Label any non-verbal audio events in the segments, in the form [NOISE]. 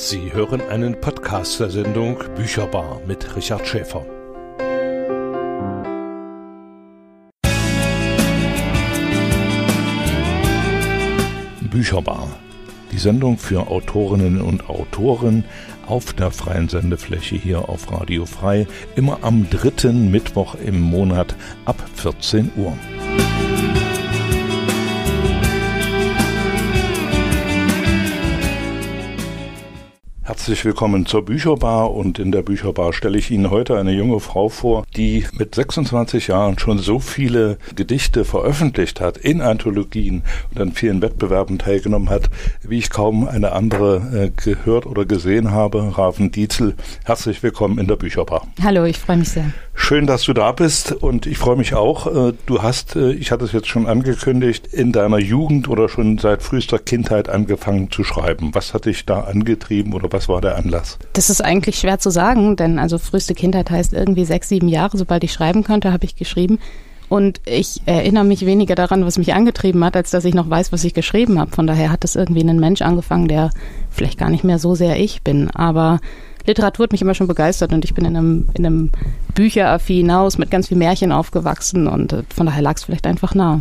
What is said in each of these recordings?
Sie hören einen Podcast der Sendung Bücherbar mit Richard Schäfer. Bücherbar. Die Sendung für Autorinnen und Autoren auf der freien Sendefläche hier auf Radio Frei, immer am dritten Mittwoch im Monat ab 14 Uhr. Herzlich willkommen zur Bücherbar und in der Bücherbar stelle ich Ihnen heute eine junge Frau vor, die mit 26 Jahren schon so viele Gedichte veröffentlicht hat, in Anthologien und an vielen Wettbewerben teilgenommen hat, wie ich kaum eine andere äh, gehört oder gesehen habe. Raven Dietzel, herzlich willkommen in der Bücherbar. Hallo, ich freue mich sehr. Schön, dass du da bist und ich freue mich auch. Äh, du hast, äh, ich hatte es jetzt schon angekündigt, in deiner Jugend oder schon seit frühester Kindheit angefangen zu schreiben. Was hat dich da angetrieben oder was war der Anlass? Das ist eigentlich schwer zu sagen, denn also früheste Kindheit heißt irgendwie sechs, sieben Jahre. Sobald ich schreiben konnte, habe ich geschrieben. Und ich erinnere mich weniger daran, was mich angetrieben hat, als dass ich noch weiß, was ich geschrieben habe. Von daher hat es irgendwie ein Mensch angefangen, der vielleicht gar nicht mehr so sehr ich bin. Aber Literatur hat mich immer schon begeistert und ich bin in einem, in einem Bücheraffin Haus mit ganz viel Märchen aufgewachsen und äh, von daher lag es vielleicht einfach nah.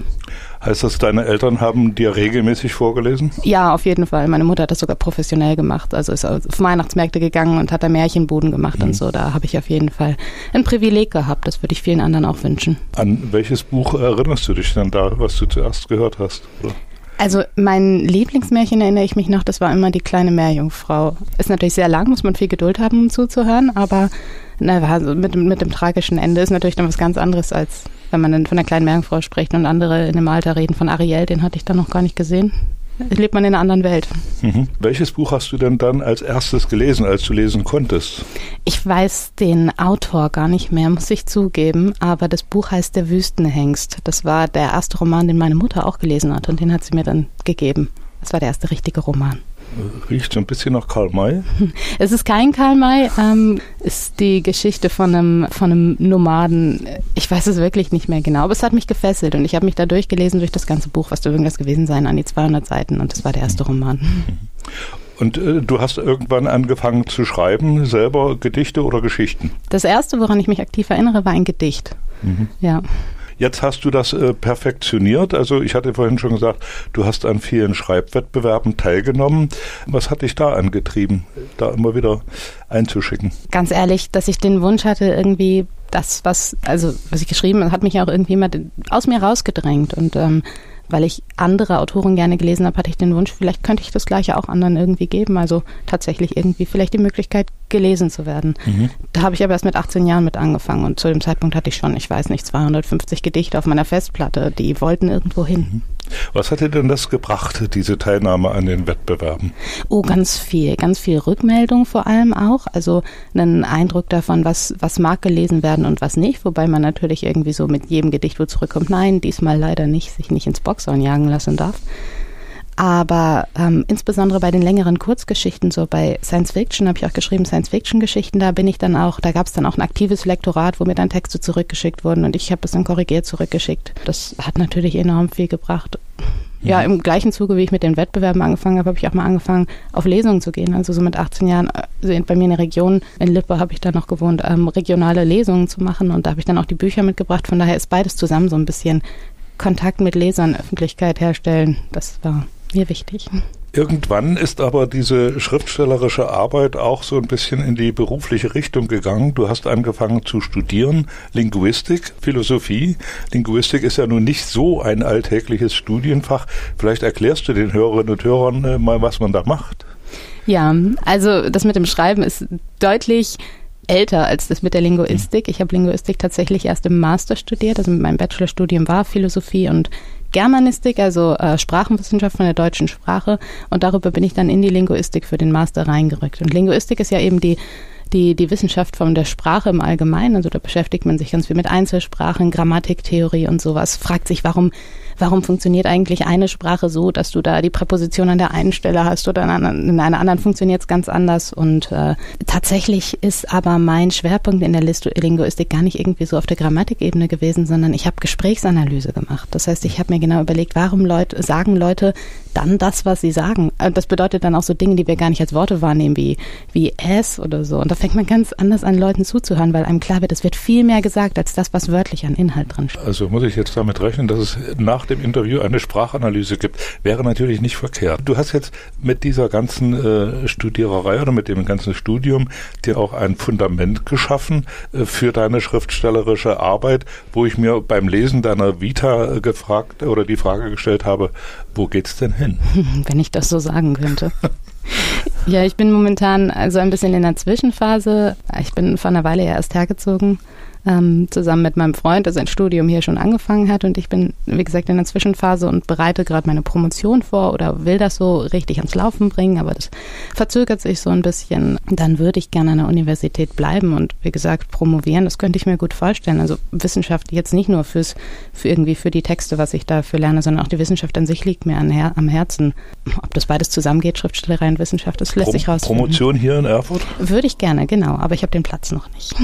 Heißt das, deine Eltern haben dir regelmäßig vorgelesen? Ja, auf jeden Fall. Meine Mutter hat das sogar professionell gemacht. Also ist auf Weihnachtsmärkte gegangen und hat da Märchenbuden gemacht mhm. und so. Da habe ich auf jeden Fall ein Privileg gehabt. Das würde ich vielen anderen auch wünschen. An welches Buch erinnerst du dich denn da, was du zuerst gehört hast? Oder? Also mein Lieblingsmärchen erinnere ich mich noch, das war immer die kleine Meerjungfrau. Ist natürlich sehr lang, muss man viel Geduld haben, um zuzuhören, aber na, mit, mit dem tragischen Ende ist natürlich dann was ganz anderes, als wenn man dann von der kleinen Meerjungfrau spricht und andere in dem Alter reden von Ariel, den hatte ich dann noch gar nicht gesehen lebt man in einer anderen Welt. Mhm. Welches Buch hast du denn dann als erstes gelesen, als du lesen konntest? Ich weiß den Autor gar nicht mehr, muss ich zugeben, aber das Buch heißt Der Wüstenhengst. Das war der erste Roman, den meine Mutter auch gelesen hat und den hat sie mir dann gegeben. Das war der erste richtige Roman. Riecht so ein bisschen nach Karl May. [LAUGHS] Es ist kein Karl May, ähm, ist die Geschichte von einem, von einem Nomaden. Ich weiß es wirklich nicht mehr genau, aber es hat mich gefesselt und ich habe mich da durchgelesen durch das ganze Buch, was da irgendwas gewesen sein, an die 200 Seiten und das war der erste Roman. Und äh, du hast irgendwann angefangen zu schreiben, selber Gedichte oder Geschichten? Das erste, woran ich mich aktiv erinnere, war ein Gedicht. Mhm. Ja. Jetzt hast du das äh, perfektioniert. Also ich hatte vorhin schon gesagt, du hast an vielen Schreibwettbewerben teilgenommen. Was hat dich da angetrieben, da immer wieder einzuschicken? Ganz ehrlich, dass ich den Wunsch hatte, irgendwie das, was, also was ich geschrieben habe, hat mich auch irgendwie mal aus mir rausgedrängt. Und ähm, weil ich andere Autoren gerne gelesen habe, hatte ich den Wunsch, vielleicht könnte ich das gleiche auch anderen irgendwie geben. Also tatsächlich irgendwie vielleicht die Möglichkeit, gelesen zu werden. Mhm. Da habe ich aber erst mit 18 Jahren mit angefangen und zu dem Zeitpunkt hatte ich schon, ich weiß nicht, 250 Gedichte auf meiner Festplatte, die wollten irgendwo hin. Mhm. Was hat dir denn das gebracht, diese Teilnahme an den Wettbewerben? Oh, ganz viel, ganz viel Rückmeldung vor allem auch. Also einen Eindruck davon, was, was mag gelesen werden und was nicht. Wobei man natürlich irgendwie so mit jedem Gedicht, wo zurückkommt, nein, diesmal leider nicht, sich nicht ins Boxhorn jagen lassen darf. Aber ähm, insbesondere bei den längeren Kurzgeschichten, so bei Science Fiction habe ich auch geschrieben, Science Fiction Geschichten, da bin ich dann auch, da gab es dann auch ein aktives Lektorat, wo mir dann Texte zurückgeschickt wurden und ich habe es dann korrigiert zurückgeschickt. Das hat natürlich enorm viel gebracht. Ja, mhm. im gleichen Zuge, wie ich mit den Wettbewerben angefangen habe, habe ich auch mal angefangen, auf Lesungen zu gehen. Also so mit 18 Jahren also bei mir in der Region, in Lippe habe ich dann noch gewohnt, ähm, regionale Lesungen zu machen und da habe ich dann auch die Bücher mitgebracht. Von daher ist beides zusammen so ein bisschen Kontakt mit Lesern, Öffentlichkeit herstellen. Das war mir wichtig. Irgendwann ist aber diese schriftstellerische Arbeit auch so ein bisschen in die berufliche Richtung gegangen. Du hast angefangen zu studieren, Linguistik, Philosophie. Linguistik ist ja nun nicht so ein alltägliches Studienfach. Vielleicht erklärst du den Hörerinnen und Hörern äh, mal, was man da macht. Ja, also das mit dem Schreiben ist deutlich älter als das mit der Linguistik. Ich habe Linguistik tatsächlich erst im Master studiert, also mit meinem Bachelorstudium war Philosophie und Germanistik, also äh, Sprachenwissenschaft von der deutschen Sprache. Und darüber bin ich dann in die Linguistik für den Master reingerückt. Und Linguistik ist ja eben die die, die Wissenschaft von der Sprache im Allgemeinen. Also da beschäftigt man sich ganz viel mit Einzelsprachen, Grammatiktheorie und sowas. Fragt sich, warum, warum funktioniert eigentlich eine Sprache so, dass du da die Präposition an der einen Stelle hast oder in einer anderen funktioniert es ganz anders. Und äh, tatsächlich ist aber mein Schwerpunkt in der Linguistik gar nicht irgendwie so auf der Grammatikebene gewesen, sondern ich habe Gesprächsanalyse gemacht. Das heißt, ich habe mir genau überlegt, warum Leute sagen Leute dann das, was sie sagen. Äh, das bedeutet dann auch so Dinge, die wir gar nicht als Worte wahrnehmen, wie, wie es oder so. Und da fängt man ganz anders an, Leuten zuzuhören, weil einem klar wird, es wird viel mehr gesagt, als das, was wörtlich an Inhalt drin steht. Also muss ich jetzt damit rechnen, dass es nach dem Interview eine Sprachanalyse gibt. Wäre natürlich nicht verkehrt. Du hast jetzt mit dieser ganzen äh, Studiererei oder mit dem ganzen Studium dir auch ein Fundament geschaffen äh, für deine schriftstellerische Arbeit, wo ich mir beim Lesen deiner Vita äh, gefragt oder die Frage gestellt habe, wo geht's denn hin? [LAUGHS] Wenn ich das so sagen könnte. ja, ich bin momentan also ein bisschen in der Zwischenphase. Ich bin vor einer Weile erst hergezogen ähm, zusammen mit meinem Freund, der sein Studium hier schon angefangen hat. Und ich bin, wie gesagt, in der Zwischenphase und bereite gerade meine Promotion vor oder will das so richtig ans Laufen bringen, aber das verzögert sich so ein bisschen. Dann würde ich gerne an der Universität bleiben und wie gesagt, promovieren, das könnte ich mir gut vorstellen. Also Wissenschaft jetzt nicht nur fürs, für irgendwie für die Texte, was ich dafür lerne, sondern auch die Wissenschaft an sich liegt mir an am Herzen. Ob das beides zusammengeht, Schriftstellerei und Wissenschaft, das lässt Pro sich rausfinden. Promotion hier in Erfurt? Würde ich gerne, genau, aber ich habe den Platz noch nicht.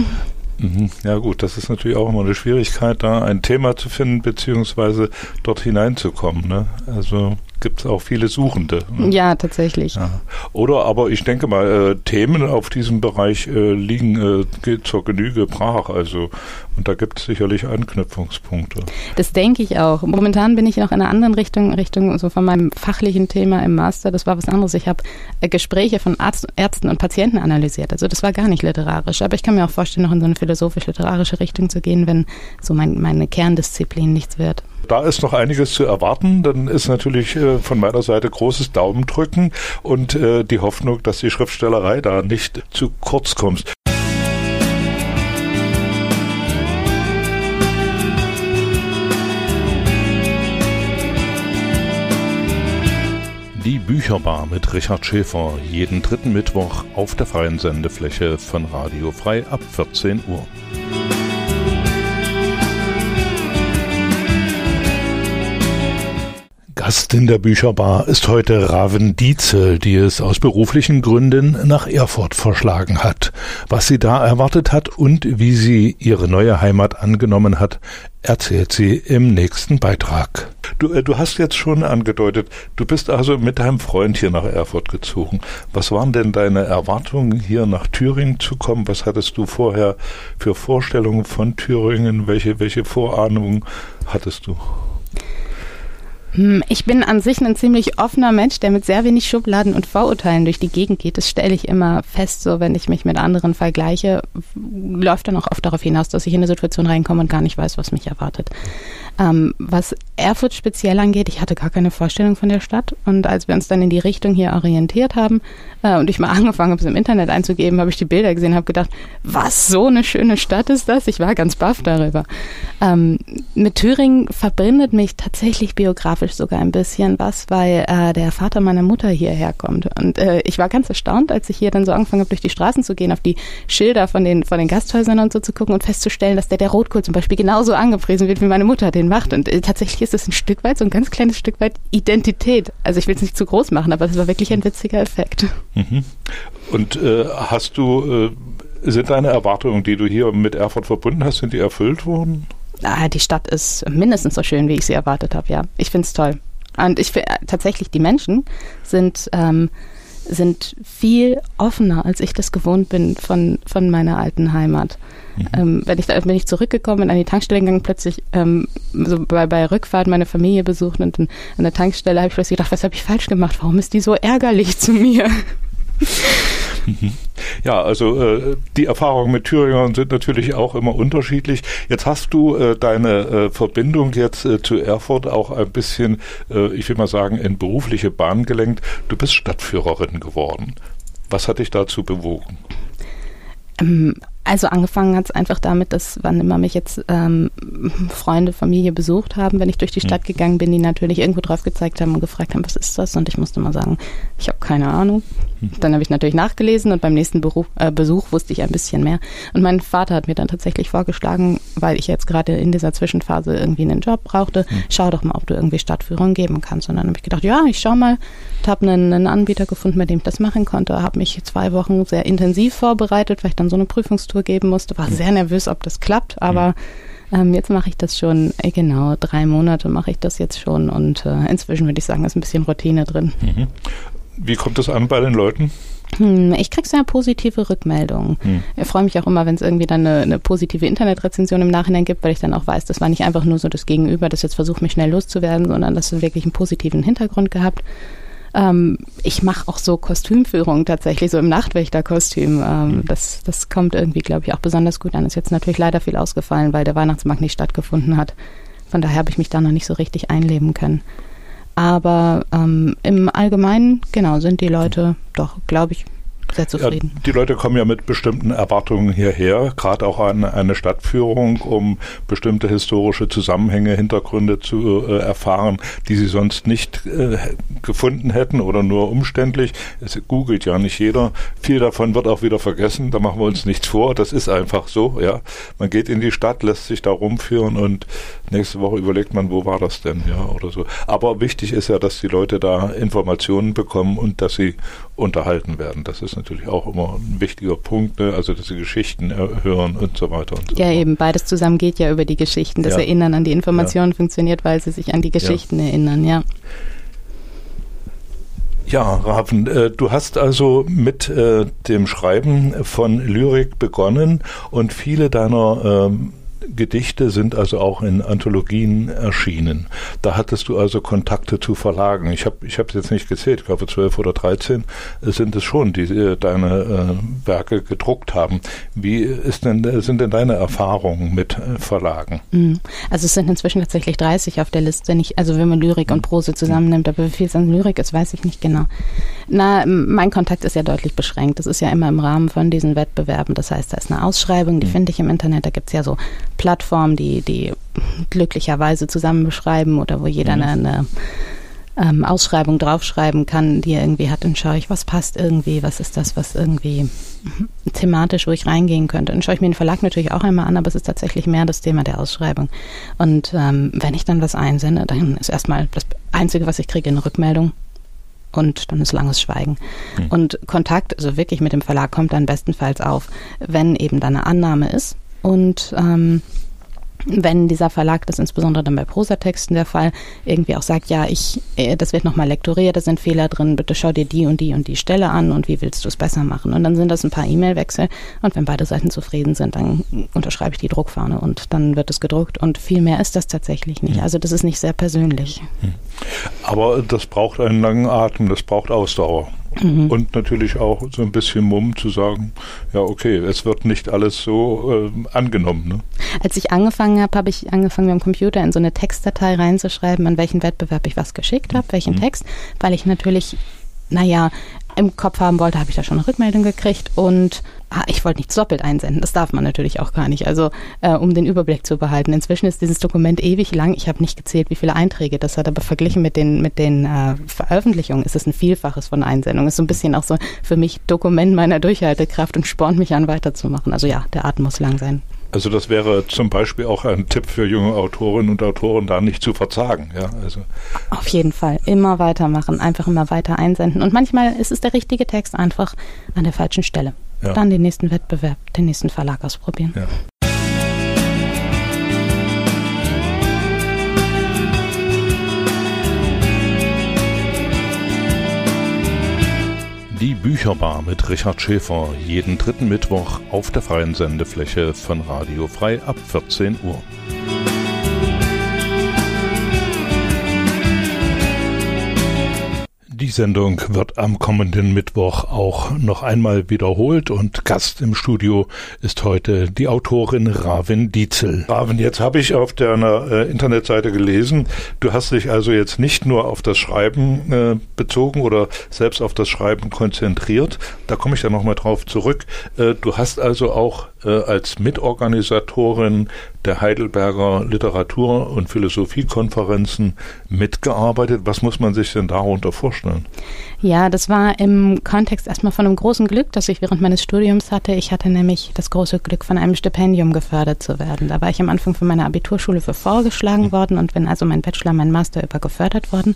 Mhm. Ja gut, das ist natürlich auch immer eine Schwierigkeit, da ein Thema zu finden, beziehungsweise dort hineinzukommen. Ne? Also gibt es auch viele Suchende. Ne? Ja, tatsächlich. Ja. Oder aber ich denke mal, äh, Themen auf diesem Bereich äh, liegen äh, zur Genüge brach. Also und da gibt es sicherlich Anknüpfungspunkte. Das denke ich auch. Momentan bin ich noch in einer anderen Richtung, Richtung so von meinem fachlichen Thema im Master. Das war was anderes. Ich habe äh, Gespräche von Arzt, Ärzten und Patienten analysiert. Also das war gar nicht literarisch. Aber ich kann mir auch vorstellen, noch in so eine philosophisch-literarische Richtung zu gehen, wenn so mein, meine Kerndisziplin nichts wird. Da ist noch einiges zu erwarten. Dann ist natürlich äh, von meiner Seite großes Daumendrücken und äh, die Hoffnung, dass die Schriftstellerei da nicht zu kurz kommt. Die Bücherbar mit Richard Schäfer jeden dritten Mittwoch auf der freien Sendefläche von Radio Frei ab 14 Uhr. Gast in der Bücherbar ist heute Raven Dietzel, die es aus beruflichen Gründen nach Erfurt verschlagen hat. Was sie da erwartet hat und wie sie ihre neue Heimat angenommen hat, erzählt sie im nächsten Beitrag. Du, äh, du hast jetzt schon angedeutet, du bist also mit deinem Freund hier nach Erfurt gezogen. Was waren denn deine Erwartungen, hier nach Thüringen zu kommen? Was hattest du vorher für Vorstellungen von Thüringen? Welche, welche Vorahnungen hattest du? Hm, ich bin an sich ein ziemlich offener Mensch, der mit sehr wenig Schubladen und Vorurteilen durch die Gegend geht. Das stelle ich immer fest, so wenn ich mich mit anderen vergleiche, läuft dann auch oft darauf hinaus, dass ich in eine Situation reinkomme und gar nicht weiß, was mich erwartet. Ähm, was Erfurt speziell angeht, ich hatte gar keine Vorstellung von der Stadt und als wir uns dann in die Richtung hier orientiert haben äh, und ich mal [LAUGHS] angefangen habe, es im Internet einzugeben, habe ich die Bilder gesehen, habe gedacht, was so eine schöne Stadt ist das? Ich war ganz baff darüber. Ähm, mit Thüringen verbindet mich tatsächlich biografisch sogar ein bisschen was, weil äh, der Vater meiner Mutter hierher kommt und äh, ich war ganz erstaunt, als ich hier dann so angefangen habe, durch die Straßen zu gehen, auf die Schilder von den von den Gasthäusern und so zu gucken und festzustellen, dass der der Rotkohl zum Beispiel genauso angepriesen wird, wie meine Mutter den macht und äh, tatsächlich ist es ein Stück weit so ein ganz kleines Stück weit Identität. Also ich will es nicht zu groß machen, aber es war wirklich ein witziger Effekt. Mhm. Und äh, hast du, äh, sind deine Erwartungen, die du hier mit Erfurt verbunden hast, sind die erfüllt worden? Ah, die Stadt ist mindestens so schön, wie ich sie erwartet habe, ja. Ich finde es toll. Und ich finde äh, tatsächlich, die Menschen sind, ähm, sind viel offener, als ich das gewohnt bin von, von meiner alten Heimat. Mhm. Ähm, wenn ich da bin ich zurückgekommen, bin an die Tankstelle gegangen, plötzlich ähm, so bei, bei Rückfahrt meine Familie besucht und an der Tankstelle habe ich plötzlich gedacht, was habe ich falsch gemacht? Warum ist die so ärgerlich [LAUGHS] zu mir? Mhm. [LAUGHS] Ja, also äh, die Erfahrungen mit Thüringern sind natürlich auch immer unterschiedlich. Jetzt hast du äh, deine äh, Verbindung jetzt äh, zu Erfurt auch ein bisschen, äh, ich will mal sagen, in berufliche Bahn gelenkt. Du bist Stadtführerin geworden. Was hat dich dazu bewogen? Ähm, Also angefangen hat es einfach damit, dass wann immer mich jetzt ähm, Freunde, Familie besucht haben, wenn ich durch die hm. Stadt gegangen bin, die natürlich irgendwo drauf gezeigt haben und gefragt haben, was ist das? Und ich musste mal sagen, ich habe keine Ahnung. Dann habe ich natürlich nachgelesen und beim nächsten Beruf, äh, Besuch wusste ich ein bisschen mehr. Und mein Vater hat mir dann tatsächlich vorgeschlagen, weil ich jetzt gerade in dieser Zwischenphase irgendwie einen Job brauchte, hm. schau doch mal, ob du irgendwie Stadtführung geben kannst. Und dann habe ich gedacht, ja, ich schau mal, habe einen, einen Anbieter gefunden, mit dem ich das machen konnte, habe mich zwei Wochen sehr intensiv vorbereitet, weil ich dann so eine Prüfungstour geben musste, war sehr nervös, ob das klappt, aber ähm, jetzt mache ich das schon, äh, genau, drei Monate mache ich das jetzt schon und äh, inzwischen würde ich sagen, ist ein bisschen Routine drin. Mhm. Wie kommt das an bei den Leuten? Hm, ich kriege sehr positive Rückmeldungen. Hm. Ich freue mich auch immer, wenn es irgendwie dann eine, eine, positive Internetrezension im Nachhinein gibt, weil ich dann auch weiß, das war nicht einfach nur so das Gegenüber, das jetzt versucht, mich schnell loszuwerden, sondern das hat wirklich einen positiven Hintergrund gehabt. Ähm, ich mache auch so Kostümführungen tatsächlich, so im Nachtwächterkostüm. Ähm, mhm. das, das kommt irgendwie, glaube ich, auch besonders gut an. Ist jetzt natürlich leider viel ausgefallen, weil der Weihnachtsmarkt nicht stattgefunden hat. Von daher habe ich mich da noch nicht so richtig einleben können. Aber ähm, im Allgemeinen, genau, sind die Leute doch, glaube ich, sehr zufrieden. Ja, die Leute kommen ja mit bestimmten Erwartungen hierher, gerade auch an eine Stadtführung, um bestimmte historische Zusammenhänge, Hintergründe zu äh, erfahren, die sie sonst nicht äh, gefunden hätten oder nur umständlich. Es googelt ja nicht jeder. Viel davon wird auch wieder vergessen. Da machen wir uns nichts vor. Das ist einfach so. Ja, man geht in die Stadt, lässt sich da rumführen und nächste Woche überlegt man, wo war das denn, ja oder so. Aber wichtig ist ja, dass die Leute da Informationen bekommen und dass sie unterhalten werden. Das ist natürlich auch immer ein wichtiger Punkt, ne? also dass sie Geschichten hören und so weiter. Und so ja, eben, beides zusammen geht ja über die Geschichten. Das ja. Erinnern an die Informationen ja. funktioniert, weil sie sich an die Geschichten ja. erinnern, ja. Ja, Raven, äh, du hast also mit äh, dem Schreiben von Lyrik begonnen und viele deiner ähm, Gedichte sind also auch in Anthologien erschienen. Da hattest du also Kontakte zu Verlagen. Ich habe ich es jetzt nicht gezählt, ich glaube zwölf oder dreizehn sind es schon, die äh, deine äh, Werke gedruckt haben. Wie ist denn, sind denn deine Erfahrungen mit äh, Verlagen? Mhm. Also es sind inzwischen tatsächlich 30 auf der Liste, nicht, also wenn man Lyrik und Prose zusammennimmt, aber wie viel es an Lyrik ist, weiß ich nicht genau. Na, mein Kontakt ist ja deutlich beschränkt. Das ist ja immer im Rahmen von diesen Wettbewerben. Das heißt, da ist eine Ausschreibung, die mhm. finde ich im Internet, da gibt es ja so Plattformen, die, die glücklicherweise zusammen beschreiben oder wo jeder mhm. eine, eine ähm, Ausschreibung draufschreiben kann, die er irgendwie hat, dann schaue ich, was passt irgendwie, was ist das, was irgendwie thematisch, wo ich reingehen könnte. Dann schaue ich mir den Verlag natürlich auch einmal an, aber es ist tatsächlich mehr das Thema der Ausschreibung. Und ähm, wenn ich dann was einsende, dann ist erstmal das Einzige, was ich kriege, eine Rückmeldung und dann ist langes Schweigen. Mhm. Und Kontakt, also wirklich mit dem Verlag, kommt dann bestenfalls auf, wenn eben da eine Annahme ist und ähm, wenn dieser Verlag, das insbesondere dann bei Prosatexten der Fall, irgendwie auch sagt, ja, ich, äh, das wird nochmal lektoriert, da sind Fehler drin, bitte schau dir die und die und die Stelle an und wie willst du es besser machen? Und dann sind das ein paar E-Mail-Wechsel und wenn beide Seiten zufrieden sind, dann unterschreibe ich die Druckfahne und dann wird es gedruckt und viel mehr ist das tatsächlich nicht. Hm. Also das ist nicht sehr persönlich. Hm. Aber das braucht einen langen Atem, das braucht Ausdauer. Mhm. Und natürlich auch so ein bisschen Mumm zu sagen, ja, okay, es wird nicht alles so äh, angenommen. Ne? Als ich angefangen habe, habe ich angefangen, am Computer in so eine Textdatei reinzuschreiben, an welchen Wettbewerb ich was geschickt habe, welchen mhm. Text, weil ich natürlich naja, im Kopf haben wollte, habe ich da schon eine Rückmeldung gekriegt und ah, ich wollte nichts doppelt einsenden. Das darf man natürlich auch gar nicht. Also äh, um den Überblick zu behalten. Inzwischen ist dieses Dokument ewig lang. Ich habe nicht gezählt, wie viele Einträge das hat, aber verglichen mit den mit den äh, Veröffentlichungen ist es ein Vielfaches von Einsendungen. Ist so ein bisschen auch so für mich Dokument meiner Durchhaltekraft und spornt mich an, weiterzumachen. Also ja, der Atem muss lang sein. Also das wäre zum Beispiel auch ein Tipp für junge Autorinnen und Autoren, da nicht zu verzagen. Ja, also. Auf jeden Fall. Immer weitermachen, einfach immer weiter einsenden. Und manchmal ist es der richtige Text einfach an der falschen Stelle. Ja. Dann den nächsten Wettbewerb, den nächsten Verlag ausprobieren. Ja. Die Bücherbar mit Richard Schäfer jeden dritten Mittwoch auf der freien Sendefläche von Radio Frei ab 14 Uhr. Sendung wird am kommenden Mittwoch auch noch einmal wiederholt und Gast im Studio ist heute die Autorin Ravin Dietzel. Ravin, jetzt habe ich auf deiner äh, Internetseite gelesen, du hast dich also jetzt nicht nur auf das Schreiben äh, bezogen oder selbst auf das Schreiben konzentriert. Da komme ich dann nochmal drauf zurück. Äh, du hast also auch als Mitorganisatorin der Heidelberger Literatur- und Philosophiekonferenzen mitgearbeitet. Was muss man sich denn darunter vorstellen? Ja, das war im Kontext erstmal von einem großen Glück, das ich während meines Studiums hatte. Ich hatte nämlich das große Glück, von einem Stipendium gefördert zu werden. Da war ich am Anfang von meiner Abiturschule für vorgeschlagen mhm. worden und bin also mein Bachelor, mein Master über gefördert worden.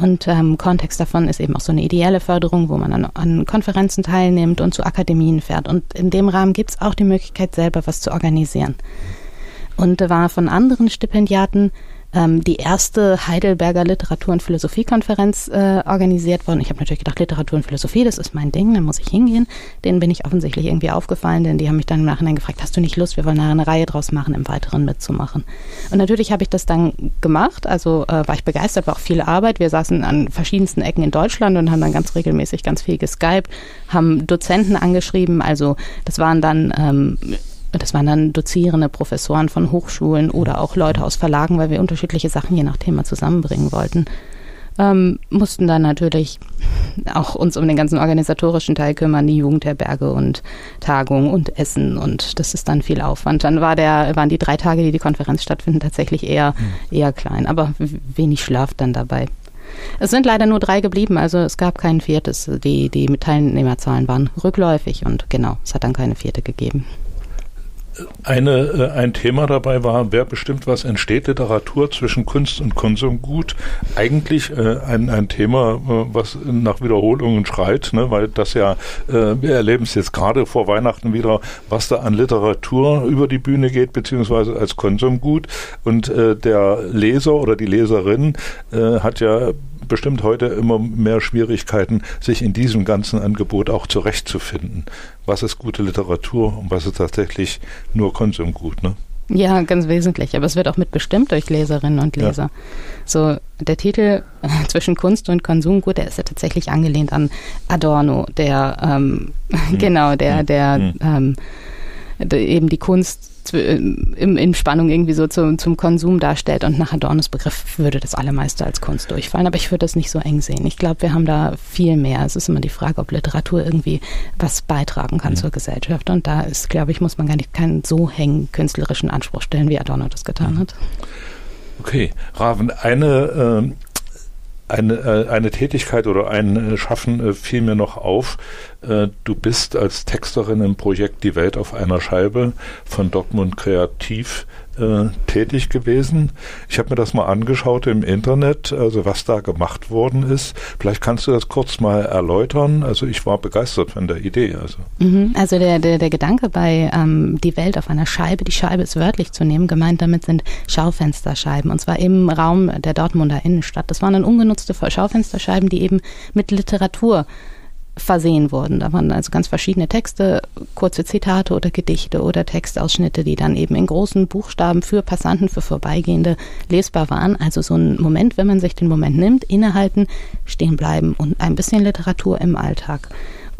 Und ähm, Kontext davon ist eben auch so eine ideelle Förderung, wo man an, an Konferenzen teilnimmt und zu Akademien fährt. Und in dem Rahmen gibt es auch die Möglichkeit, selber was zu organisieren. Und war von anderen Stipendiaten ähm, die erste Heidelberger Literatur- und Philosophiekonferenz äh, organisiert worden. Ich habe natürlich gedacht, Literatur und Philosophie, das ist mein Ding, da muss ich hingehen. Denen bin ich offensichtlich irgendwie aufgefallen, denn die haben mich dann im Nachhinein gefragt, hast du nicht Lust, wir wollen eine Reihe draus machen, im Weiteren mitzumachen. Und natürlich habe ich das dann gemacht, also äh, war ich begeistert, war auch viel Arbeit. Wir saßen an verschiedensten Ecken in Deutschland und haben dann ganz regelmäßig ganz viel geskypt, haben Dozenten angeschrieben, also das waren dann ähm, das waren dann Dozierende, Professoren von Hochschulen oder auch Leute aus Verlagen, weil wir unterschiedliche Sachen je nach Thema zusammenbringen wollten. Ähm, mussten dann natürlich auch uns um den ganzen organisatorischen Teil kümmern, die Jugendherberge und Tagung und Essen und das ist dann viel Aufwand. Dann war der, waren die drei Tage, die die Konferenz stattfinden, tatsächlich eher, mhm. eher klein, aber wenig Schlaf dann dabei. Es sind leider nur drei geblieben, also es gab kein viertes. Die, die Teilnehmerzahlen waren rückläufig und genau, es hat dann keine vierte gegeben eine, äh, ein Thema dabei war, wer bestimmt, was entsteht, Literatur zwischen Kunst und Konsumgut. Eigentlich äh, ein, ein Thema, äh, was nach Wiederholungen schreit, ne, weil das ja, wir erleben es jetzt gerade vor Weihnachten wieder, was da an Literatur über die Bühne geht, beziehungsweise als Konsumgut. Und der Leser oder die Leserin hat ja bestimmt heute immer mehr Schwierigkeiten, sich in diesem ganzen Angebot auch zurechtzufinden. Was ist gute Literatur und was ist tatsächlich nur Konsumgut, ne? Ja, ganz wesentlich. Aber es wird auch mitbestimmt durch Leserinnen und Leser. Ja. So, der Titel äh, zwischen Kunst und Konsumgut, der ist ja tatsächlich angelehnt an Adorno, der, ähm, mhm. [LAUGHS] genau, der, hm. der, mhm. ähm, eben die Kunst in, in Spannung irgendwie so zum, zum Konsum darstellt und nach Adornos Begriff würde das allermeiste als Kunst durchfallen. Aber ich würde das nicht so eng sehen. Ich glaube, wir haben da viel mehr. Es ist immer die Frage, ob Literatur irgendwie was beitragen kann mhm. zur Gesellschaft. Und da ist, glaube ich, muss man gar nicht keinen so hängen künstlerischen Anspruch stellen, wie Adorno das getan mhm. hat. Okay, Raven, eine äh eine, äh, eine Tätigkeit oder ein äh, Schaffen äh, fiel mir noch auf. Du bist als Texterin im Projekt Die Welt auf einer Scheibe von Dortmund Kreativ äh, tätig gewesen. Ich habe mir das mal angeschaut im Internet, also was da gemacht worden ist. Vielleicht kannst du das kurz mal erläutern. Also ich war begeistert von der Idee. Also, mhm, also der, der, der Gedanke bei ähm, die Welt auf einer Scheibe, die Scheibe ist wörtlich zu nehmen, gemeint damit sind Schaufensterscheiben und zwar im Raum der Dortmunder Innenstadt. Das waren dann ungenutzte Schaufensterscheiben, die eben mit Literatur versehen wurden. Da waren also ganz verschiedene Texte, kurze Zitate oder Gedichte oder Textausschnitte, die dann eben in großen Buchstaben für Passanten, für Vorbeigehende lesbar waren. Also so ein Moment, wenn man sich den Moment nimmt, innehalten, stehen bleiben und ein bisschen Literatur im Alltag.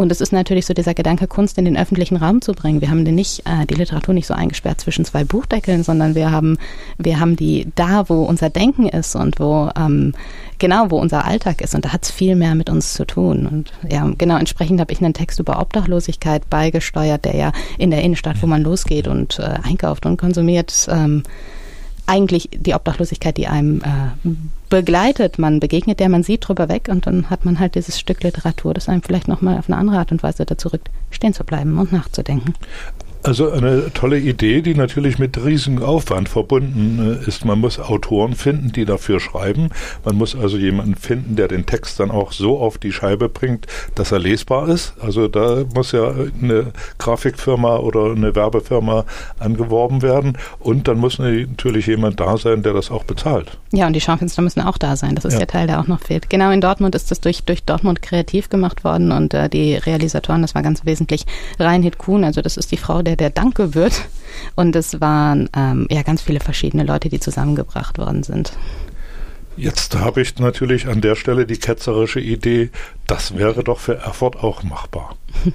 Und es ist natürlich so dieser Gedanke, Kunst in den öffentlichen Raum zu bringen. Wir haben nicht, äh, die Literatur nicht so eingesperrt zwischen zwei Buchdeckeln, sondern wir haben, wir haben die da, wo unser Denken ist und wo ähm, genau, wo unser Alltag ist. Und da hat es viel mehr mit uns zu tun. Und ja, genau, entsprechend habe ich einen Text über Obdachlosigkeit beigesteuert, der ja in der Innenstadt, wo man losgeht und äh, einkauft und konsumiert, ähm, eigentlich die Obdachlosigkeit, die einem äh, begleitet. Man begegnet der, man sieht drüber weg und dann hat man halt dieses Stück Literatur, das einem vielleicht nochmal auf eine andere Art und Weise dazu rückt, stehen zu bleiben und nachzudenken. Also eine tolle Idee, die natürlich mit riesigem Aufwand verbunden äh, ist. Man muss Autoren finden, die dafür schreiben. Man muss also jemanden finden, der den Text dann auch so auf die Scheibe bringt, dass er lesbar ist. Also da muss ja eine Grafikfirma oder eine Werbefirma angeworben werden. Und dann muss natürlich jemand da sein, der das auch bezahlt. Ja, und die Schaufenster müssen auch da sein. Das ist ja. der Teil, der auch noch fehlt. Genau in Dortmund ist das durch, durch Dortmund kreativ gemacht worden und äh, die Realisatoren, das war ganz wesentlich Reinhard Kuhn, also das ist die Frau der der der Danke wird. Und es waren ähm, ja ganz viele verschiedene Leute, die zusammengebracht worden sind. Jetzt habe ich natürlich an der Stelle die ketzerische Idee, das wäre doch für Erfurt auch machbar. [LAUGHS]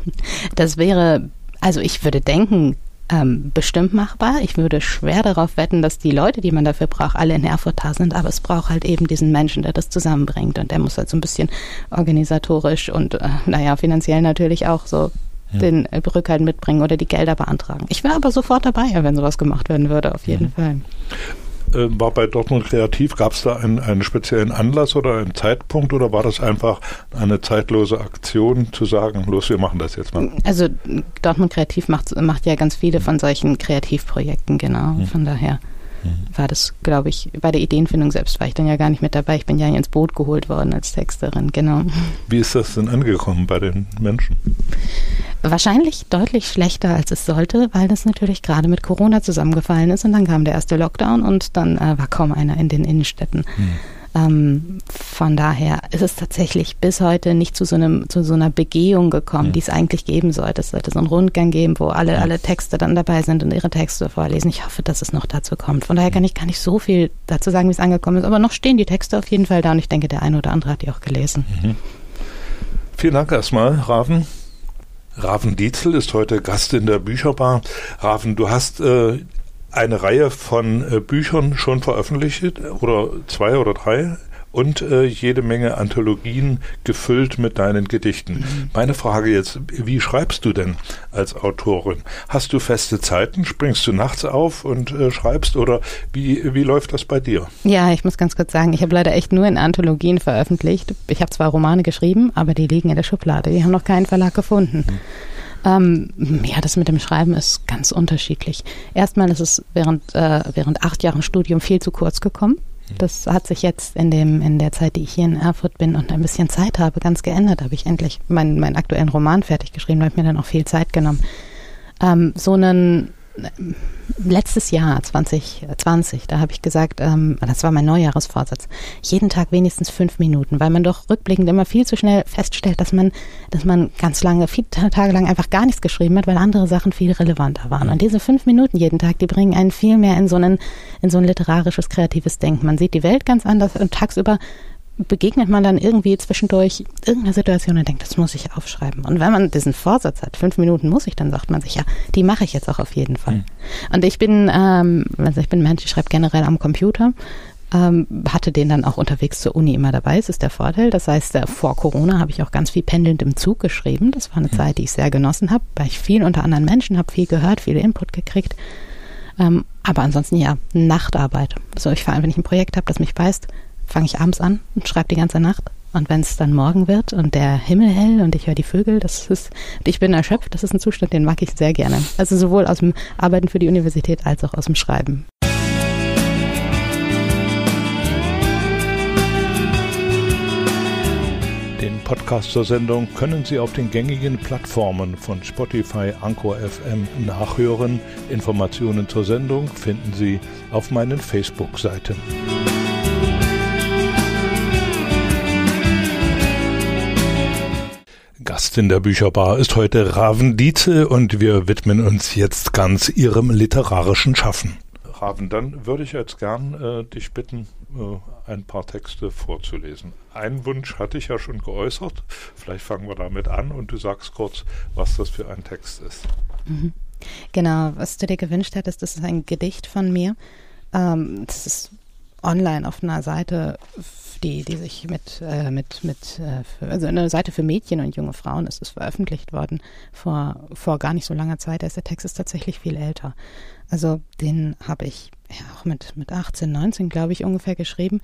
Das wäre, also ich würde denken, ähm, bestimmt machbar. Ich würde schwer darauf wetten, dass die Leute, die man dafür braucht, alle in Erfurt da sind. Aber es braucht halt eben diesen Menschen, der das zusammenbringt. Und der muss halt so ein bisschen organisatorisch und, äh, naja, finanziell natürlich auch so mhm. den äh, Rückhalt mitbringen oder die Gelder beantragen. Ich wäre aber sofort dabei, wenn sowas gemacht werden würde, auf jeden mhm. Fall. Äh, war bei Dortmund Kreativ, gab es da einen, einen speziellen Anlass oder einen Zeitpunkt oder war das einfach eine zeitlose Aktion zu sagen, los, wir machen das jetzt mal? Also Dortmund Kreativ macht, macht ja ganz viele von solchen Kreativprojekten, genau. Mhm. Von daher war das, glaube ich, bei der Ideenfindung selbst war ich dann ja gar nicht mit dabei. Ich bin ja ins Boot geholt worden als Texterin, genau. Wie ist das denn angekommen bei den Menschen? Wahrscheinlich deutlich schlechter, als es sollte, weil das natürlich gerade mit Corona zusammengefallen ist und dann kam der erste Lockdown und dann äh, war kaum einer in den Innenstädten. Hm. Ähm, von daher ist es tatsächlich bis heute nicht zu so, einem, zu so einer Begehung gekommen, mhm. die es eigentlich geben sollte. Es sollte so einen Rundgang geben, wo alle, mhm. alle Texte dann dabei sind und ihre Texte vorlesen. Ich hoffe, dass es noch dazu kommt. Von daher kann ich gar nicht so viel dazu sagen, wie es angekommen ist. Aber noch stehen die Texte auf jeden Fall da und ich denke, der eine oder andere hat die auch gelesen. Mhm. Vielen Dank erstmal, Raven. Raven Dietzel ist heute Gast in der Bücherbar. Raven, du hast äh, eine Reihe von äh, Büchern schon veröffentlicht oder zwei oder drei und äh, jede Menge Anthologien gefüllt mit deinen Gedichten. Mhm. Meine Frage jetzt, wie schreibst du denn als Autorin? Hast du feste Zeiten? Springst du nachts auf und äh, schreibst oder wie, wie läuft das bei dir? Ja, ich muss ganz kurz sagen, ich habe leider echt nur in Anthologien veröffentlicht. Ich habe zwar Romane geschrieben, aber die liegen in der Schublade. Die haben noch keinen Verlag gefunden. Mhm. Ähm, ja, das mit dem Schreiben ist ganz unterschiedlich. Erstmal ist es während, äh, während acht Jahren Studium viel zu kurz gekommen. Das hat sich jetzt in dem in der Zeit, die ich hier in Erfurt bin und ein bisschen Zeit habe, ganz geändert. Habe ich endlich meinen, meinen aktuellen Roman fertig geschrieben, habe mir dann auch viel Zeit genommen. Ähm, so einen letztes Jahr, 2020, da habe ich gesagt, ähm, das war mein Neujahresvorsatz, jeden Tag wenigstens fünf Minuten, weil man doch rückblickend immer viel zu schnell feststellt, dass man, dass man ganz lange, viele Tage lang einfach gar nichts geschrieben hat, weil andere Sachen viel relevanter waren. Und diese fünf Minuten jeden Tag, die bringen einen viel mehr in so, einen, in so ein literarisches, kreatives Denken. Man sieht die Welt ganz anders und tagsüber begegnet man dann irgendwie zwischendurch irgendeiner Situation und denkt, das muss ich aufschreiben. Und wenn man diesen Vorsatz hat, fünf Minuten muss ich, dann sagt man sich, ja, die mache ich jetzt auch auf jeden Fall. Mhm. Und ich bin, ähm, also ich bin Mensch, ich schreibe generell am Computer, ähm, hatte den dann auch unterwegs zur Uni immer dabei. Das ist der Vorteil. Das heißt, äh, vor Corona habe ich auch ganz viel pendelnd im Zug geschrieben. Das war eine mhm. Zeit, die ich sehr genossen habe, weil ich viel unter anderen Menschen habe, viel gehört, viel Input gekriegt. Ähm, aber ansonsten ja, Nachtarbeit. So, ich fahre, wenn ich ein Projekt habe, das mich beißt, fange ich abends an und schreibe die ganze Nacht. Und wenn es dann morgen wird und der Himmel hell und ich höre die Vögel, das ist, ich bin erschöpft, das ist ein Zustand, den mag ich sehr gerne. Also sowohl aus dem Arbeiten für die Universität als auch aus dem Schreiben. Den Podcast zur Sendung können Sie auf den gängigen Plattformen von Spotify, Anchor FM nachhören. Informationen zur Sendung finden Sie auf meinen Facebook-Seiten. Gast in der Bücherbar ist heute Raven Dietze und wir widmen uns jetzt ganz ihrem literarischen Schaffen. Raven, dann würde ich jetzt gern äh, dich bitten, äh, ein paar Texte vorzulesen. Einen Wunsch hatte ich ja schon geäußert. Vielleicht fangen wir damit an und du sagst kurz, was das für ein Text ist. Mhm. Genau, was du dir gewünscht hättest, das ist ein Gedicht von mir. Ähm, das ist online auf einer Seite die, die sich mit, äh, mit, mit äh, also eine Seite für Mädchen und junge Frauen ist es veröffentlicht worden vor, vor gar nicht so langer Zeit. Der Text ist tatsächlich viel älter. Also den habe ich ja auch mit, mit 18, 19, glaube ich, ungefähr geschrieben.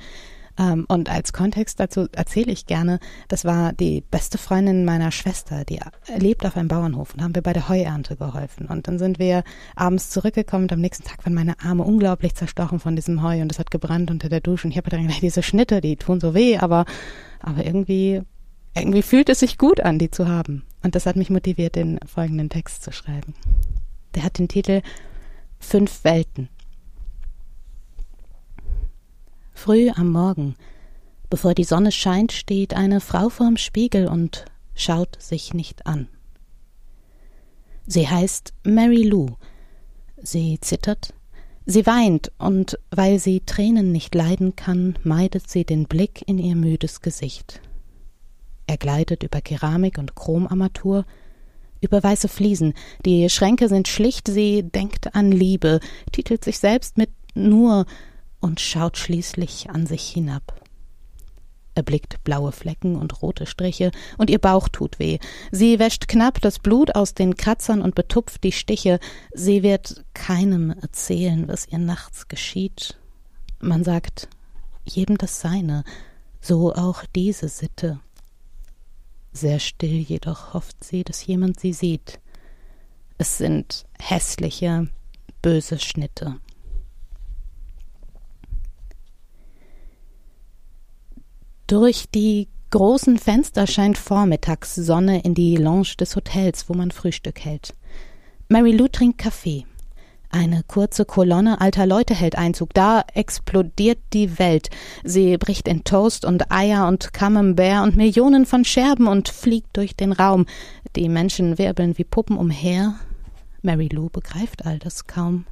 Ähm, und als Kontext dazu erzähle ich gerne, das war die beste Freundin meiner Schwester, die lebt auf einem Bauernhof und haben wir bei der Heuernte geholfen. Und dann sind wir abends zurückgekommen und am nächsten Tag waren meine Arme unglaublich zerstochen von diesem Heu und es hat gebrannt unter der Dusche. Und ich habe gedacht, diese Schnitte, die tun so weh, aber, aber irgendwie, irgendwie fühlt es sich gut an, die zu haben. Und das hat mich motiviert, den folgenden Text zu schreiben. Der hat den Titel Fünf Welten. Früh am Morgen, bevor die Sonne scheint, steht eine Frau vorm Spiegel und schaut sich nicht an. Sie heißt Mary Lou. Sie zittert, sie weint, und weil sie Tränen nicht leiden kann, meidet sie den Blick in ihr müdes Gesicht. Er gleitet über Keramik und Chromarmatur, über weiße Fliesen, die Schränke sind schlicht, sie denkt an Liebe, titelt sich selbst mit nur und schaut schließlich an sich hinab. erblickt blaue Flecken und rote Striche, und ihr Bauch tut weh. Sie wäscht knapp das Blut aus den Kratzern und betupft die Stiche. Sie wird keinem erzählen, was ihr nachts geschieht. Man sagt jedem das Seine, so auch diese Sitte. Sehr still jedoch hofft sie, dass jemand sie sieht. Es sind hässliche, böse Schnitte. Durch die großen Fenster scheint Vormittagssonne in die Lounge des Hotels, wo man Frühstück hält. Mary Lou trinkt Kaffee. Eine kurze Kolonne alter Leute hält Einzug. Da explodiert die Welt. Sie bricht in Toast und Eier und Camembert und Millionen von Scherben und fliegt durch den Raum. Die Menschen wirbeln wie Puppen umher. Mary Lou begreift all das kaum.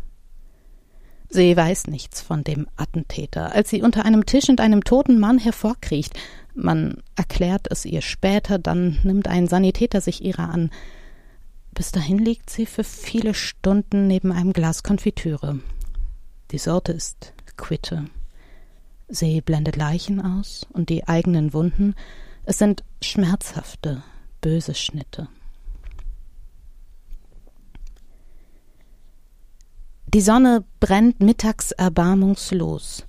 Sie weiß nichts von dem Attentäter. Als sie unter einem Tisch und einem toten Mann hervorkriecht, man erklärt es ihr später, dann nimmt ein Sanitäter sich ihrer an. Bis dahin liegt sie für viele Stunden neben einem Glas Konfitüre. Die Sorte ist Quitte. Sie blendet Leichen aus und die eigenen Wunden. Es sind schmerzhafte, böse Schnitte. Die Sonne brennt mittags erbarmungslos.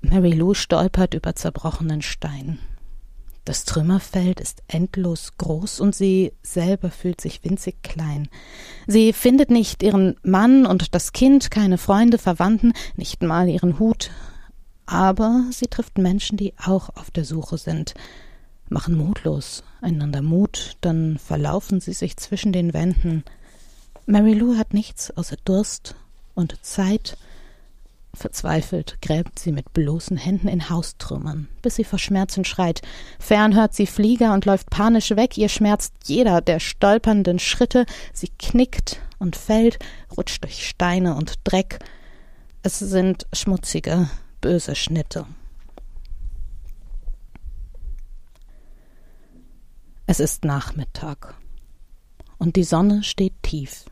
Mary Lou stolpert über zerbrochenen Stein. Das Trümmerfeld ist endlos groß und sie selber fühlt sich winzig klein. Sie findet nicht ihren Mann und das Kind, keine Freunde, Verwandten, nicht mal ihren Hut. Aber sie trifft Menschen, die auch auf der Suche sind, machen mutlos einander Mut, dann verlaufen sie sich zwischen den Wänden. Mary Lou hat nichts außer Durst und Zeit. Verzweifelt gräbt sie mit bloßen Händen in Haustrümmern, bis sie vor Schmerzen schreit. Fern hört sie Flieger und läuft panisch weg. Ihr schmerzt jeder der stolpernden Schritte. Sie knickt und fällt, rutscht durch Steine und Dreck. Es sind schmutzige, böse Schnitte. Es ist Nachmittag und die Sonne steht tief.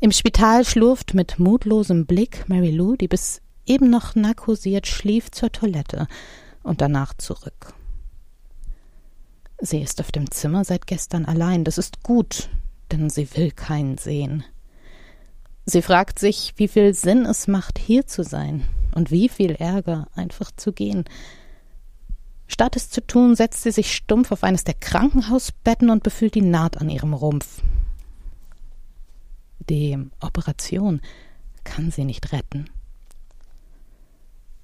Im Spital schlurft mit mutlosem Blick Mary Lou, die bis eben noch narkosiert schlief, zur Toilette und danach zurück. Sie ist auf dem Zimmer seit gestern allein. Das ist gut, denn sie will keinen sehen. Sie fragt sich, wie viel Sinn es macht, hier zu sein und wie viel Ärger, einfach zu gehen. Statt es zu tun, setzt sie sich stumpf auf eines der Krankenhausbetten und befühlt die Naht an ihrem Rumpf. Die Operation kann sie nicht retten.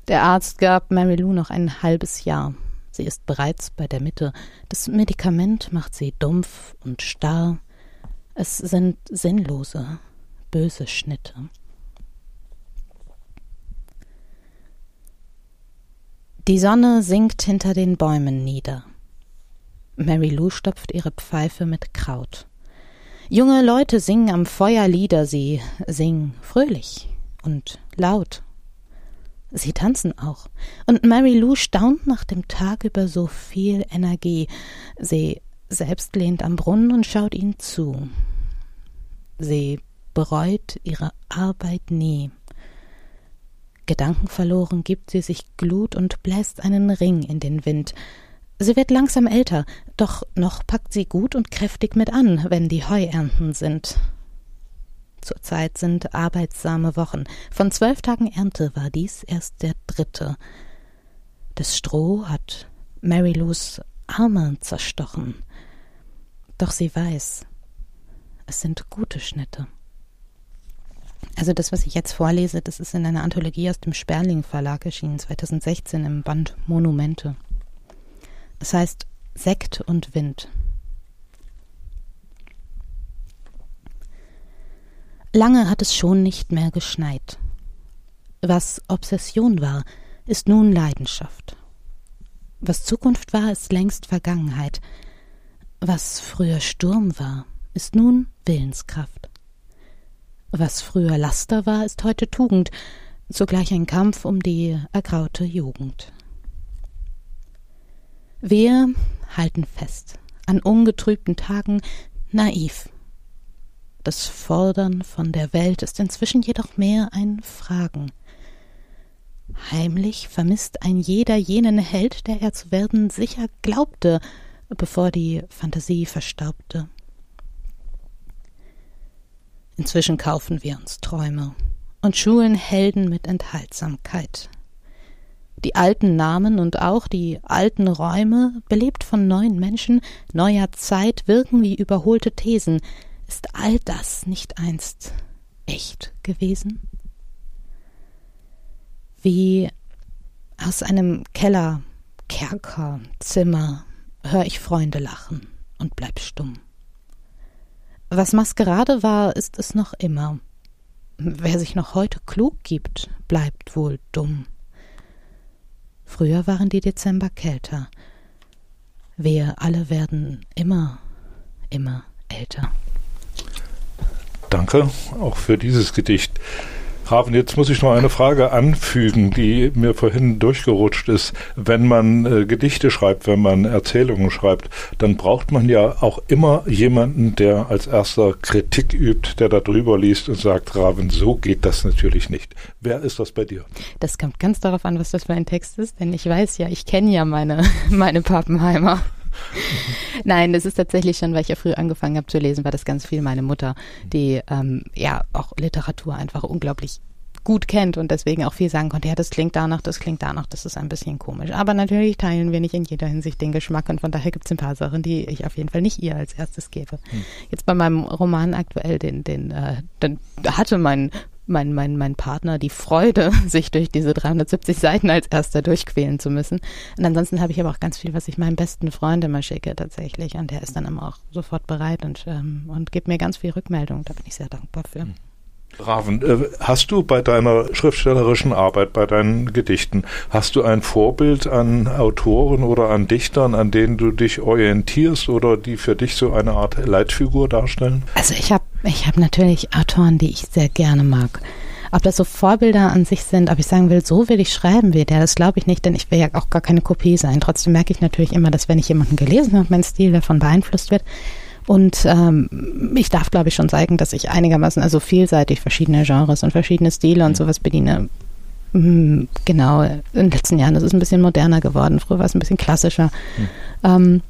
Der Arzt gab Mary Lou noch ein halbes Jahr. Sie ist bereits bei der Mitte. Das Medikament macht sie dumpf und starr. Es sind sinnlose, böse Schnitte. Die Sonne sinkt hinter den Bäumen nieder. Mary Lou stopft ihre Pfeife mit Kraut. Junge Leute singen am Feuer Lieder, sie singen fröhlich und laut. Sie tanzen auch. Und Mary Lou staunt nach dem Tag über so viel Energie. Sie selbst lehnt am Brunnen und schaut ihnen zu. Sie bereut ihre Arbeit nie. Gedankenverloren gibt sie sich Glut und bläst einen Ring in den Wind. Sie wird langsam älter, doch noch packt sie gut und kräftig mit an, wenn die Heuernten sind. Zurzeit sind arbeitsame Wochen. Von zwölf Tagen Ernte war dies erst der dritte. Das Stroh hat Mary Lou's Arme zerstochen. Doch sie weiß, es sind gute Schnitte. Also das, was ich jetzt vorlese, das ist in einer Anthologie aus dem Sperling Verlag erschienen, 2016 im Band Monumente. Es heißt Sekt und Wind. Lange hat es schon nicht mehr geschneit. Was Obsession war, ist nun Leidenschaft. Was Zukunft war, ist längst Vergangenheit. Was früher Sturm war, ist nun Willenskraft. Was früher Laster war, ist heute Tugend, zugleich ein Kampf um die ergraute Jugend. Wir halten fest, an ungetrübten Tagen naiv. Das Fordern von der Welt ist inzwischen jedoch mehr ein Fragen. Heimlich vermisst ein jeder jenen Held, der er zu werden sicher glaubte, bevor die Fantasie verstaubte. Inzwischen kaufen wir uns Träume und schulen Helden mit Enthaltsamkeit. Die alten Namen und auch die alten Räume, belebt von neuen Menschen, neuer Zeit, wirken wie überholte Thesen. Ist all das nicht einst echt gewesen? Wie aus einem Keller, Kerker, Zimmer hör ich Freunde lachen und bleib stumm. Was Maskerade war, ist es noch immer. Wer sich noch heute klug gibt, bleibt wohl dumm. Früher waren die Dezember kälter. Wir alle werden immer, immer älter. Danke auch für dieses Gedicht. Raven, jetzt muss ich noch eine Frage anfügen, die mir vorhin durchgerutscht ist. Wenn man äh, Gedichte schreibt, wenn man Erzählungen schreibt, dann braucht man ja auch immer jemanden, der als erster Kritik übt, der da drüber liest und sagt, Raven, so geht das natürlich nicht. Wer ist das bei dir? Das kommt ganz darauf an, was das für ein Text ist, denn ich weiß ja, ich kenne ja meine, [LAUGHS] meine Pappenheimer. Nein, das ist tatsächlich schon, weil ich ja früh angefangen habe zu lesen, war das ganz viel meine Mutter, die ähm, ja auch Literatur einfach unglaublich gut kennt und deswegen auch viel sagen konnte, ja, das klingt danach, das klingt danach, das ist ein bisschen komisch. Aber natürlich teilen wir nicht in jeder Hinsicht den Geschmack und von daher gibt es ein paar Sachen, die ich auf jeden Fall nicht ihr als erstes gebe. Hm. Jetzt bei meinem Roman aktuell, den, den, äh, den hatte mein mein, mein, mein Partner die Freude, [LAUGHS] sich durch diese 370 Seiten als erster durchquälen zu müssen. Und ansonsten habe ich aber auch ganz viel, was ich meinem besten Freund immer schicke tatsächlich. Und der ist dann immer auch sofort bereit und, ähm, und gibt mir ganz viel Rückmeldung. Da bin ich sehr dankbar für. Mhm. Raven, äh, hast du bei deiner schriftstellerischen Arbeit, bei deinen Gedichten, hast du ein Vorbild an Autoren oder an Dichtern, an denen du dich orientierst oder die für dich so eine Art Leitfigur darstellen? Also ich habe ich hab natürlich Autoren, die ich sehr gerne mag. Ob das so Vorbilder an sich sind, ob ich sagen will, so will ich schreiben wie der, das glaube ich nicht, denn ich will ja auch gar keine Kopie sein. Trotzdem merke ich natürlich immer, dass wenn ich jemanden gelesen habe, mein Stil davon beeinflusst wird. Und ähm, ich darf, glaube ich, schon zeigen, dass ich einigermaßen, also vielseitig verschiedene Genres und verschiedene Stile und sowas bediene. Mhm, genau, in den letzten Jahren ist es ein bisschen moderner geworden. Früher war es ein bisschen klassischer. Mhm. Ähm,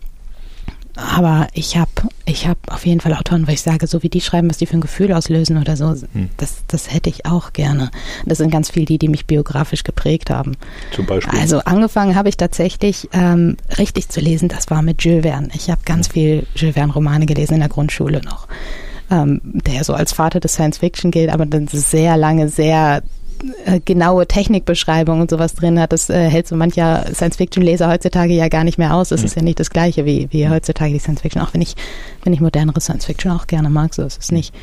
aber ich habe ich hab auf jeden Fall Autoren, wo ich sage, so wie die schreiben, was die für ein Gefühl auslösen oder so, hm. das, das hätte ich auch gerne. Das sind ganz viele die, die mich biografisch geprägt haben. Zum Beispiel? Also angefangen habe ich tatsächlich ähm, richtig zu lesen, das war mit Jules Verne. Ich habe ganz hm. viel Jules Verne-Romane gelesen in der Grundschule noch. Ähm, der so als Vater des Science Fiction gilt, aber dann sehr lange, sehr äh, genaue Technikbeschreibung und sowas drin hat, das äh, hält so mancher Science-Fiction-Leser heutzutage ja gar nicht mehr aus. Es mhm. ist ja nicht das Gleiche wie, wie heutzutage die Science-Fiction, auch wenn ich, wenn ich modernere Science-Fiction auch gerne mag, so ist es nicht.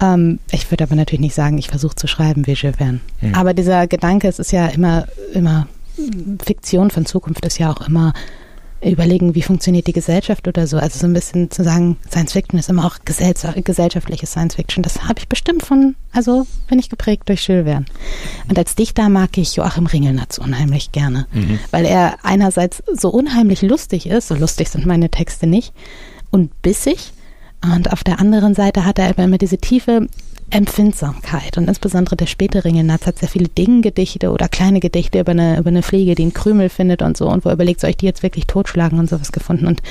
Ähm, ich würde aber natürlich nicht sagen, ich versuche zu schreiben wie Jules Verne. Mhm. Aber dieser Gedanke, es ist ja immer, immer Fiktion von Zukunft ist ja auch immer überlegen, wie funktioniert die Gesellschaft oder so. Also so ein bisschen zu sagen, Science Fiction ist immer auch gesellschaftliche Science Fiction. Das habe ich bestimmt von, also bin ich geprägt durch Jules Verne. Und als Dichter mag ich Joachim Ringelnatz unheimlich gerne, mhm. weil er einerseits so unheimlich lustig ist, so lustig sind meine Texte nicht, und bissig. Und auf der anderen Seite hat er immer diese tiefe Empfindsamkeit und insbesondere der späte Ringelnatz hat sehr viele Dinggedichte oder kleine Gedichte über eine, über eine Fliege, die einen Krümel findet und so und wo er überlegt, soll ich die jetzt wirklich totschlagen und sowas gefunden und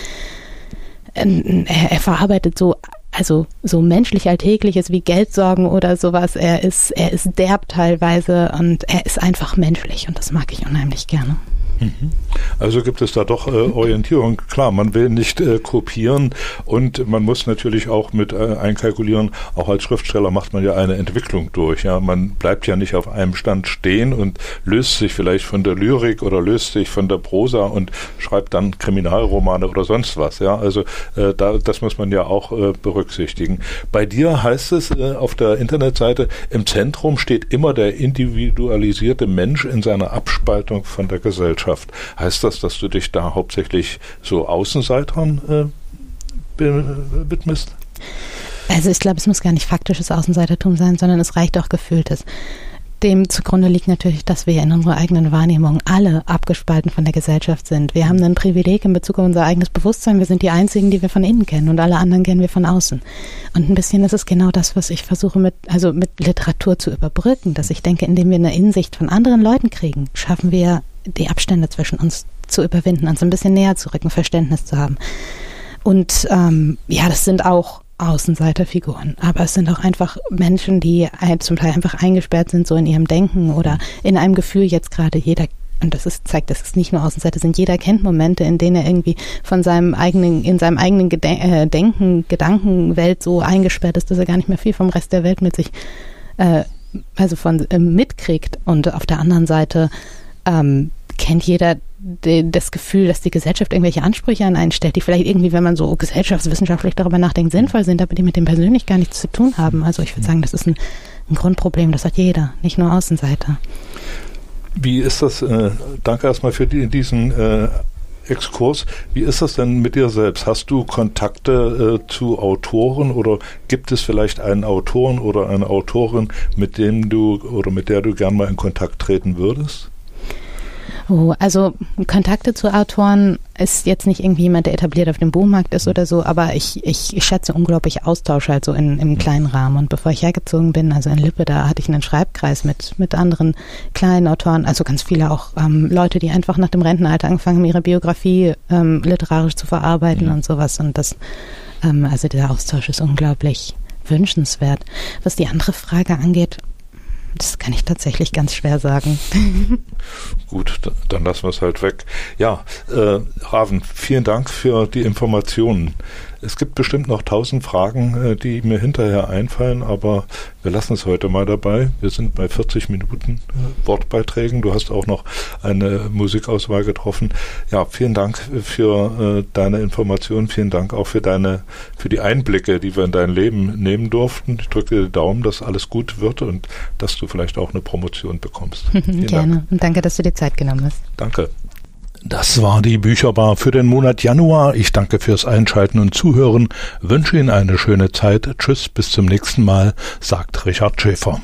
ähm, er, er verarbeitet so also so menschlich Alltägliches wie Geldsorgen oder sowas. Er ist, er ist derb teilweise und er ist einfach menschlich und das mag ich unheimlich gerne. Also gibt es da doch äh, Orientierung. Klar, man will nicht äh, kopieren und man muss natürlich auch mit äh, einkalkulieren, auch als Schriftsteller macht man ja eine Entwicklung durch. Ja, Man bleibt ja nicht auf einem Stand stehen und löst sich vielleicht von der Lyrik oder löst sich von der Prosa und schreibt dann Kriminalromane oder sonst was. Ja, Also äh, da, das muss man ja auch äh, berücksichtigen. Bei dir heißt es äh, auf der Internetseite, im Zentrum steht immer der individualisierte Mensch in seiner Abspaltung von der Gesellschaft. Gesellschaft. Heißt das, dass du dich da hauptsächlich so Außenseitern äh, widmest? Also ich glaube, es muss gar nicht faktisches Außenseitertum sein, sondern es reicht auch gefühltes. dem zugrunde liegt natürlich, dass wir in unserer eigenen Wahrnehmung alle abgespalten von der Gesellschaft sind. Wir haben ein Privileg in Bezug auf unser eigenes Bewusstsein. Wir sind die Einzigen, die wir von innen kennen und alle anderen kennen wir von außen. Und ein bisschen ist es genau das, was ich versuche mit, also mit Literatur zu überbrücken, dass ich denke, indem wir eine Insicht von anderen Leuten kriegen, schaffen wir die Abstände zwischen uns zu überwinden, uns ein bisschen näher zu rücken, Verständnis zu haben. Und ähm, ja, das sind auch Außenseiterfiguren, aber es sind auch einfach Menschen, die zum Teil einfach eingesperrt sind, so in ihrem Denken oder in einem Gefühl jetzt gerade jeder und das ist, zeigt, dass es nicht nur Außenseiter sind. Jeder kennt Momente, in denen er irgendwie von seinem eigenen, in seinem eigenen Geden äh, Denken, Gedankenwelt so eingesperrt ist, dass er gar nicht mehr viel vom Rest der Welt mit sich, äh, also von äh, mitkriegt. Und auf der anderen Seite ähm, kennt jeder das Gefühl, dass die Gesellschaft irgendwelche Ansprüche an einen stellt, die vielleicht irgendwie, wenn man so gesellschaftswissenschaftlich darüber nachdenkt, sinnvoll sind, aber die mit dem persönlich gar nichts zu tun haben. Also ich würde sagen, das ist ein, ein Grundproblem, das hat jeder, nicht nur Außenseiter. Wie ist das, äh, danke erstmal für die, diesen äh, Exkurs. Wie ist das denn mit dir selbst? Hast du Kontakte äh, zu Autoren oder gibt es vielleicht einen Autoren oder eine Autorin, mit dem du oder mit der du gern mal in Kontakt treten würdest? Oh, also Kontakte zu Autoren ist jetzt nicht irgendwie jemand, der etabliert auf dem Buchmarkt ist oder so, aber ich, ich, ich schätze unglaublich Austausch halt so in, im kleinen Rahmen. Und bevor ich hergezogen bin, also in Lippe, da hatte ich einen Schreibkreis mit, mit anderen kleinen Autoren, also ganz viele auch ähm, Leute, die einfach nach dem Rentenalter angefangen haben, ihre Biografie ähm, literarisch zu verarbeiten mhm. und sowas. Und das, ähm, also der Austausch ist unglaublich wünschenswert. Was die andere Frage angeht, das kann ich tatsächlich ganz schwer sagen. [LAUGHS] Gut, dann lassen wir es halt weg. Ja, äh, Raven, vielen Dank für die Informationen. Es gibt bestimmt noch tausend Fragen, äh, die mir hinterher einfallen, aber wir lassen es heute mal dabei. Wir sind bei 40 Minuten äh, Wortbeiträgen. Du hast auch noch eine Musikauswahl getroffen. Ja, vielen Dank für äh, deine Informationen. Vielen Dank auch für deine, für die Einblicke, die wir in dein Leben nehmen durften. Ich drücke dir Daumen, dass alles gut wird und dass du vielleicht auch eine Promotion bekommst. [LAUGHS] Gerne. Dank. Und danke, dass du dir Zeit genommen hast. Danke. Das war die Bücherbar für den Monat Januar. Ich danke fürs Einschalten und Zuhören, wünsche Ihnen eine schöne Zeit. Tschüss, bis zum nächsten Mal, sagt Richard Schäfer.